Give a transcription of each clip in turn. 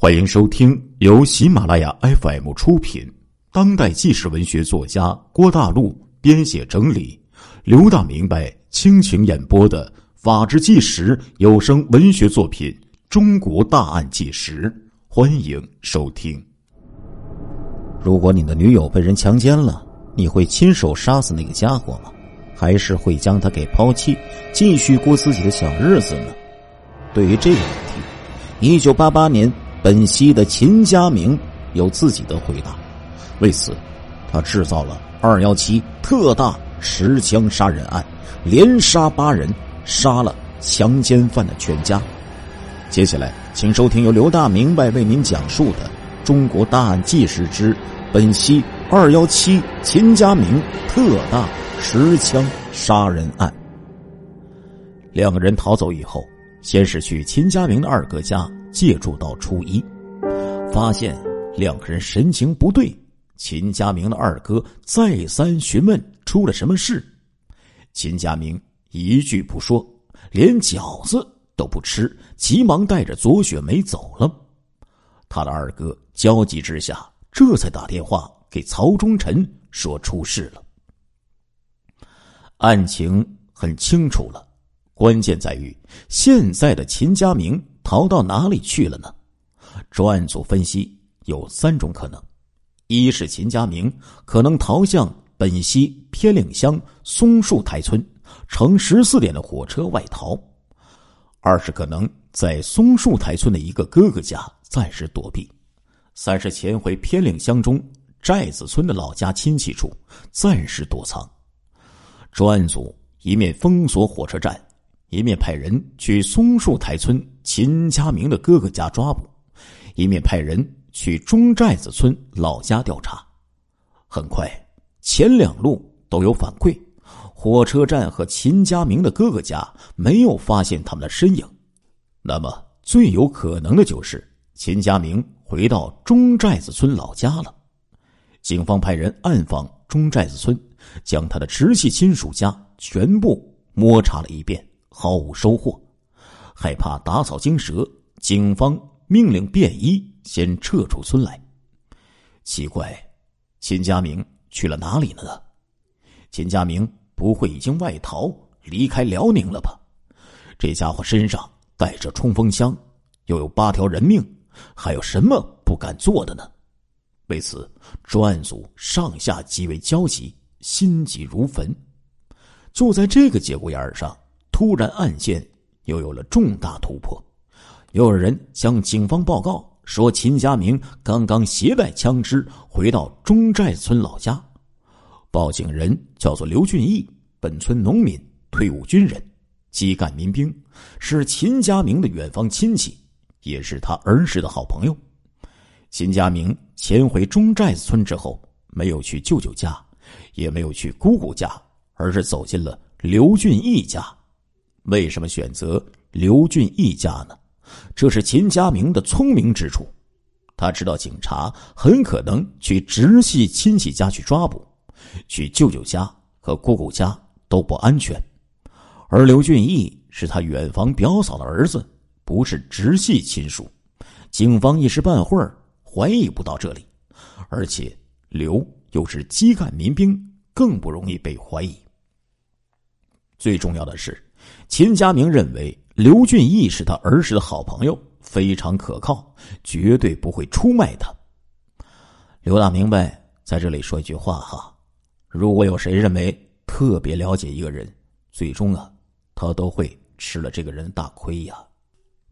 欢迎收听由喜马拉雅 FM 出品、当代纪实文学作家郭大陆编写整理、刘大明白倾情演播的《法制纪实》有声文学作品《中国大案纪实》，欢迎收听。如果你的女友被人强奸了，你会亲手杀死那个家伙吗？还是会将他给抛弃，继续过自己的小日子呢？对于这个问题，一九八八年。本溪的秦家明有自己的回答，为此，他制造了“二幺七”特大持枪杀人案，连杀八人，杀了强奸犯的全家。接下来，请收听由刘大明白为您讲述的《中国大案纪实之本溪二幺七秦家明特大持枪杀人案》。两个人逃走以后，先是去秦家明的二哥家。借住到初一，发现两个人神情不对。秦家明的二哥再三询问出了什么事，秦家明一句不说，连饺子都不吃，急忙带着左雪梅走了。他的二哥焦急之下，这才打电话给曹忠臣说出事了。案情很清楚了，关键在于现在的秦家明。逃到哪里去了呢？专案组分析有三种可能：一是秦家明可能逃向本溪偏岭乡松树台村，乘十四点的火车外逃；二是可能在松树台村的一个哥哥家暂时躲避；三是潜回偏岭乡中寨子村的老家亲戚处暂时躲藏。专案组一面封锁火车站。一面派人去松树台村秦家明的哥哥家抓捕，一面派人去中寨子村老家调查。很快，前两路都有反馈，火车站和秦家明的哥哥家没有发现他们的身影。那么，最有可能的就是秦家明回到中寨子村老家了。警方派人暗访中寨子村，将他的直系亲属家全部摸查了一遍。毫无收获，害怕打草惊蛇，警方命令便衣先撤出村来。奇怪，秦家明去了哪里了呢？秦家明不会已经外逃离开辽宁了吧？这家伙身上带着冲锋枪，又有八条人命，还有什么不敢做的呢？为此，专案组上下极为焦急，心急如焚。就在这个节骨眼上。突然，案件又有了重大突破。又有人向警方报告说，秦家明刚刚携带枪支回到中寨村老家。报警人叫做刘俊义，本村农民，退伍军人，基干民兵，是秦家明的远方亲戚，也是他儿时的好朋友。秦家明迁回中寨村之后，没有去舅舅家，也没有去姑姑家，而是走进了刘俊义家。为什么选择刘俊义家呢？这是秦家明的聪明之处。他知道警察很可能去直系亲戚家去抓捕，去舅舅家和姑姑家都不安全。而刘俊义是他远房表嫂的儿子，不是直系亲属，警方一时半会儿怀疑不到这里。而且刘又是基干民兵，更不容易被怀疑。最重要的是。秦家明认为刘俊义是他儿时的好朋友，非常可靠，绝对不会出卖他。刘大明白，在这里说一句话哈：如果有谁认为特别了解一个人，最终啊，他都会吃了这个人大亏呀。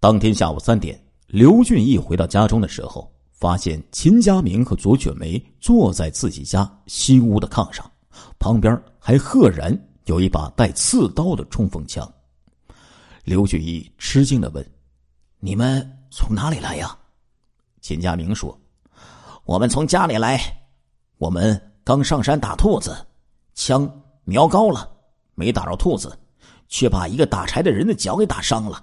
当天下午三点，刘俊义回到家中的时候，发现秦家明和左雪梅坐在自己家西屋的炕上，旁边还赫然有一把带刺刀的冲锋枪。刘俊义吃惊的问：“你们从哪里来呀？”秦家明说：“我们从家里来，我们刚上山打兔子，枪瞄高了，没打着兔子，却把一个打柴的人的脚给打伤了。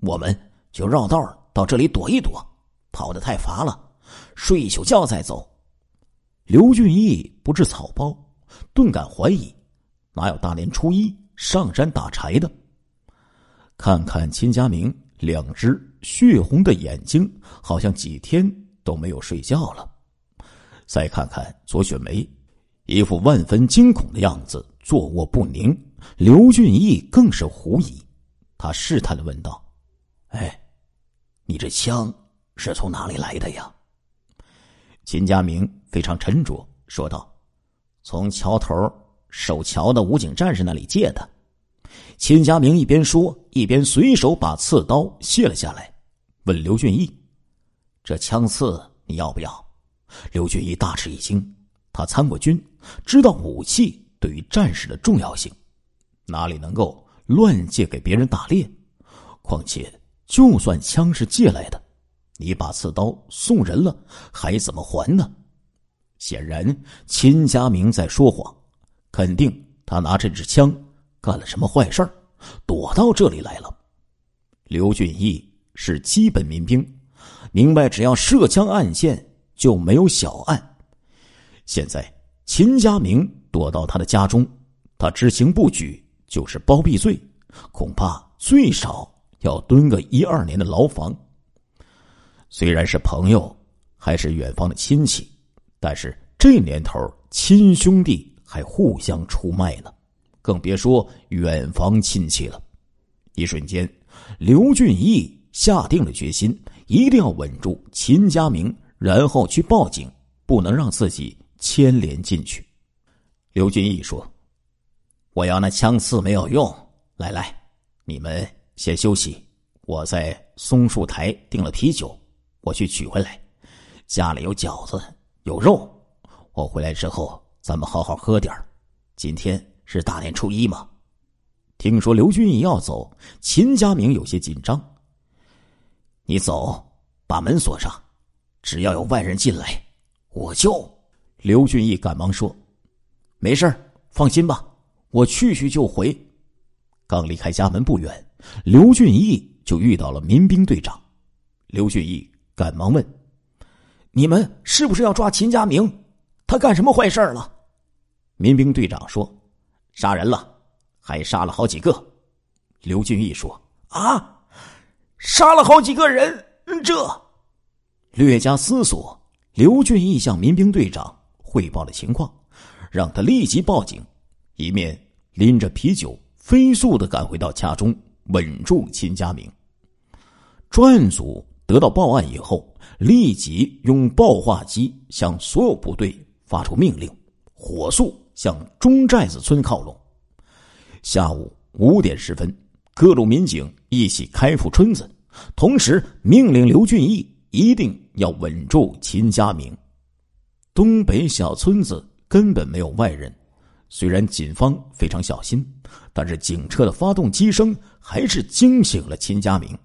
我们就绕道到这里躲一躲，跑得太乏了，睡一宿觉再走。”刘俊义不知草包，顿感怀疑：哪有大年初一上山打柴的？看看秦家明两只血红的眼睛，好像几天都没有睡觉了。再看看左雪梅，一副万分惊恐的样子，坐卧不宁。刘俊义更是狐疑，他试探的问道：“哎，你这枪是从哪里来的呀？”秦家明非常沉着说道：“从桥头守桥的武警战士那里借的。”秦家明一边说，一边随手把刺刀卸了下来，问刘俊义：“这枪刺你要不要？”刘俊义大吃一惊，他参过军，知道武器对于战士的重要性，哪里能够乱借给别人打猎？况且，就算枪是借来的，你把刺刀送人了，还怎么还呢？显然，秦家明在说谎，肯定他拿这支枪干了什么坏事儿躲到这里来了。刘俊义是基本民兵，明白只要涉枪案件。就没有小案。现在秦家明躲到他的家中，他知情不举就是包庇罪，恐怕最少要蹲个一二年的牢房。虽然是朋友，还是远方的亲戚，但是这年头亲兄弟还互相出卖呢，更别说远房亲戚了。一瞬间，刘俊义下定了决心，一定要稳住秦家明。然后去报警，不能让自己牵连进去。刘俊义说：“我要那枪刺没有用，来来，你们先休息。我在松树台订了啤酒，我去取回来。家里有饺子，有肉。我回来之后，咱们好好喝点今天是大年初一嘛。”听说刘俊义要走，秦家明有些紧张。你走，把门锁上。只要有外人进来，我就……刘俊义赶忙说：“没事放心吧，我去去就回。”刚离开家门不远，刘俊义就遇到了民兵队长。刘俊义赶忙问：“你们是不是要抓秦家明？他干什么坏事了？”民兵队长说：“杀人了，还杀了好几个。”刘俊义说：“啊，杀了好几个人，这……”略加思索，刘俊义向民兵队长汇报了情况，让他立即报警，一面拎着啤酒飞速的赶回到家中，稳住秦家明。专案组得到报案以后，立即用报话机向所有部队发出命令，火速向中寨子村靠拢。下午五点十分，各路民警一起开赴村子，同时命令刘俊义。一定要稳住秦家明。东北小村子根本没有外人，虽然警方非常小心，但是警车的发动机声还是惊醒了秦家明。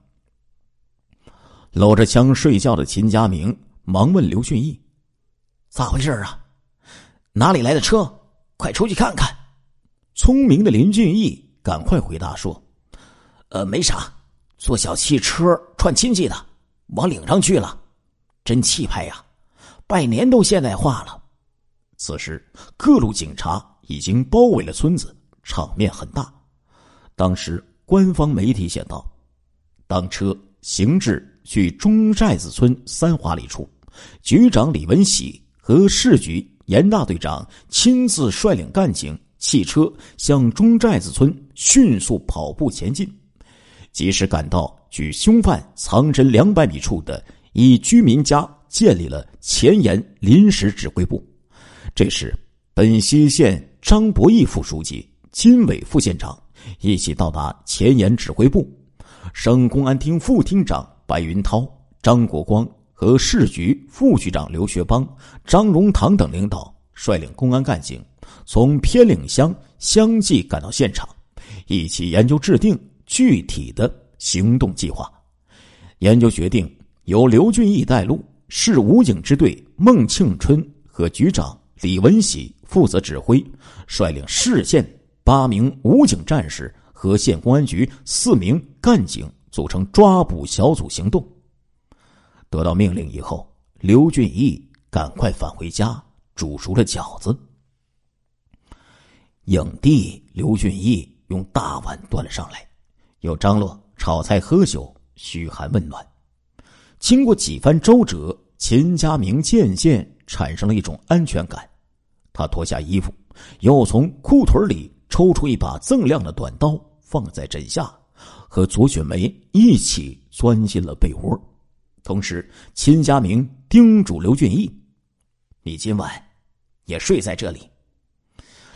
搂着枪睡觉的秦家明忙问刘俊义：“咋回事啊？哪里来的车？快出去看看！”聪明的林俊义赶快回答说：“呃，没啥，坐小汽车串亲戚的。”往岭上去了，真气派呀！拜年都现代化了。此时，各路警察已经包围了村子，场面很大。当时，官方媒体写道：“当车行至去中寨子村三华里处，局长李文喜和市局严大队长亲自率领干警、汽车向中寨子村迅速跑步前进，及时赶到。”距凶犯藏身两百米处的一居民家建立了前沿临时指挥部。这时，本溪县张博义副书记、金伟副县长一起到达前沿指挥部。省公安厅副厅长白云涛、张国光和市局副局长刘学邦、张荣堂等领导率领公安干警，从偏岭乡相继赶到现场，一起研究制定具体的。行动计划，研究决定由刘俊义带路，市武警支队孟庆春和局长李文喜负责指挥，率领市县八名武警战士和县公安局四名干警组成抓捕小组行动。得到命令以后，刘俊义赶快返回家煮熟了饺子。影帝刘俊义用大碗端了上来，有张罗。炒菜喝酒，嘘寒问暖。经过几番周折，秦家明渐渐产生了一种安全感。他脱下衣服，又从裤腿里抽出一把锃亮的短刀，放在枕下，和左雪梅一起钻进了被窝。同时，秦家明叮嘱刘俊义：“你今晚也睡在这里。”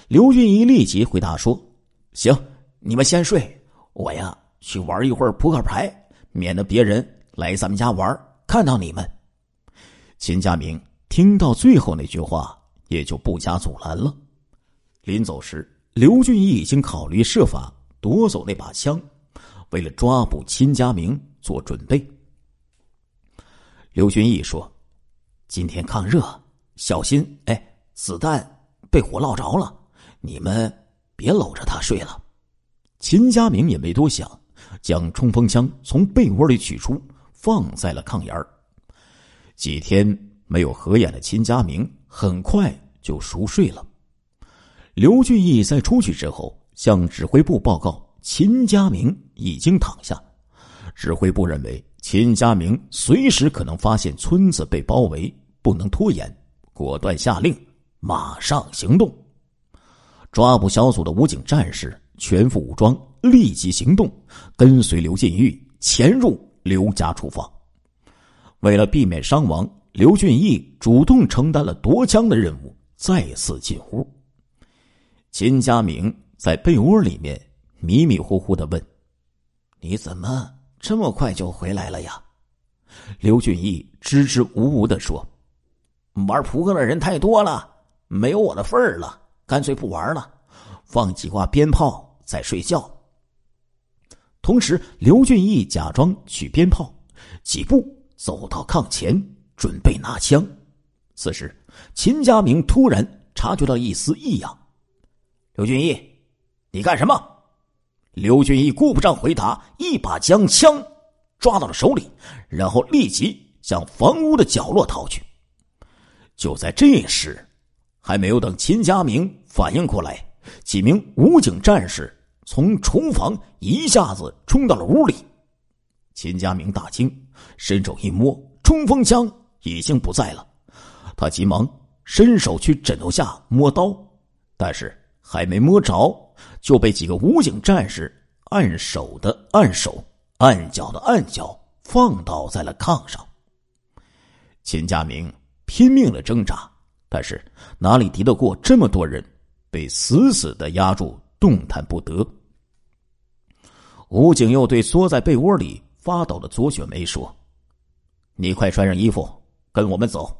刘俊义立即回答说：“行，你们先睡，我呀去玩一会儿扑克牌，免得别人来咱们家玩看到你们。”秦家明听到最后那句话，也就不加阻拦了。临走时，刘俊义已经考虑设法夺走那把枪，为了抓捕秦家明做准备。刘俊义说：“今天抗热，小心哎，子弹被火烙着了。”你们别搂着他睡了。秦家明也没多想，将冲锋枪从被窝里取出，放在了炕沿儿。几天没有合眼的秦家明很快就熟睡了。刘俊义在出去之后，向指挥部报告秦家明已经躺下。指挥部认为秦家明随时可能发现村子被包围，不能拖延，果断下令马上行动。抓捕小组的武警战士全副武装，立即行动，跟随刘进玉潜入刘家厨房。为了避免伤亡，刘俊义主动承担了夺枪的任务，再次进屋。秦家明在被窝里面迷迷糊糊的问：“你怎么这么快就回来了呀？”刘俊义支支吾吾的说：“玩扑克的人太多了，没有我的份儿了。”干脆不玩了，放几挂鞭炮再睡觉。同时，刘俊义假装取鞭炮，几步走到炕前，准备拿枪。此时，秦家明突然察觉到一丝异样。刘俊义，你干什么？刘俊义顾不上回答，一把将枪抓到了手里，然后立即向房屋的角落逃去。就在这时。还没有等秦家明反应过来，几名武警战士从厨房一下子冲到了屋里。秦家明大惊，伸手一摸，冲锋枪已经不在了。他急忙伸手去枕头下摸刀，但是还没摸着，就被几个武警战士按手的按手，按脚的按脚，放倒在了炕上。秦家明拼命的挣扎。但是哪里敌得过这么多人，被死死的压住，动弹不得。武警又对缩在被窝里发抖的左雪梅说：“你快穿上衣服，跟我们走。”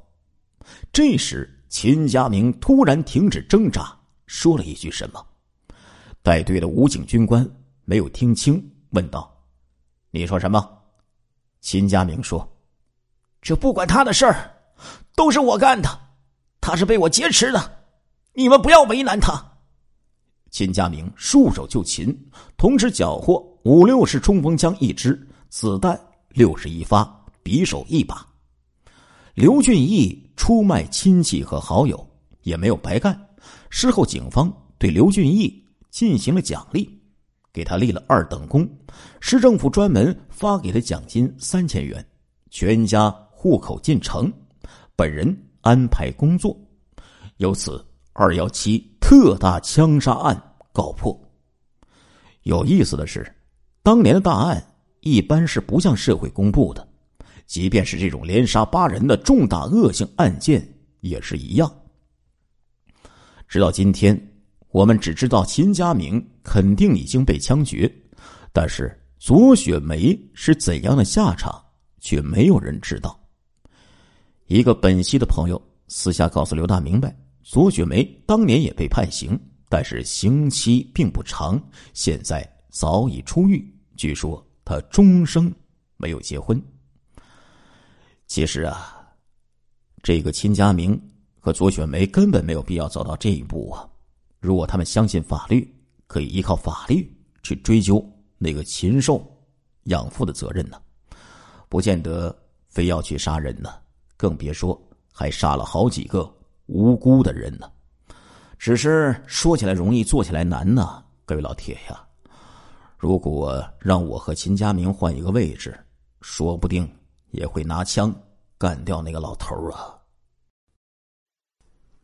这时，秦家明突然停止挣扎，说了一句什么。带队的武警军官没有听清，问道：“你说什么？”秦家明说：“这不管他的事儿，都是我干的。”他是被我劫持的，你们不要为难他。秦家明束手就擒，同时缴获五六式冲锋枪一支，子弹六十一发，匕首一把。刘俊义出卖亲戚和好友也没有白干。事后，警方对刘俊义进行了奖励，给他立了二等功，市政府专门发给他奖金三千元，全家户口进城，本人。安排工作，由此二幺七特大枪杀案告破。有意思的是，当年的大案一般是不向社会公布的，即便是这种连杀八人的重大恶性案件也是一样。直到今天，我们只知道秦家明肯定已经被枪决，但是左雪梅是怎样的下场，却没有人知道。一个本溪的朋友私下告诉刘大明白，左雪梅当年也被判刑，但是刑期并不长，现在早已出狱。据说他终生没有结婚。其实啊，这个秦家明可左雪梅根本没有必要走到这一步啊！如果他们相信法律，可以依靠法律去追究那个禽兽养父的责任呢，不见得非要去杀人呢。更别说还杀了好几个无辜的人呢，只是说起来容易，做起来难呢。各位老铁呀，如果让我和秦家明换一个位置，说不定也会拿枪干掉那个老头啊！